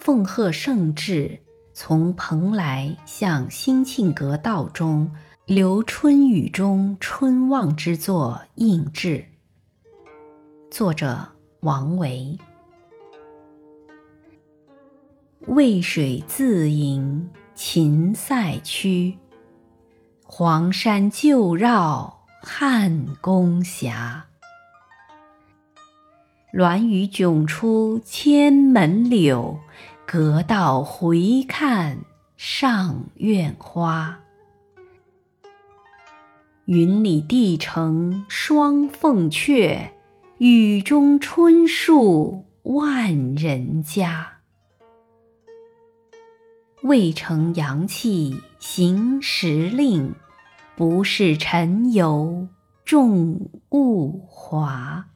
奉贺圣旨，从蓬莱向兴庆阁道中留春雨中春望之作应制。作者王维。渭水自饮秦塞曲，黄山旧绕汉宫峡。鸾宇迥出千门柳，阁道回看上苑花。云里帝城双凤阙，雨中春树万人家。渭城阳气行时令，不是尘游众物华。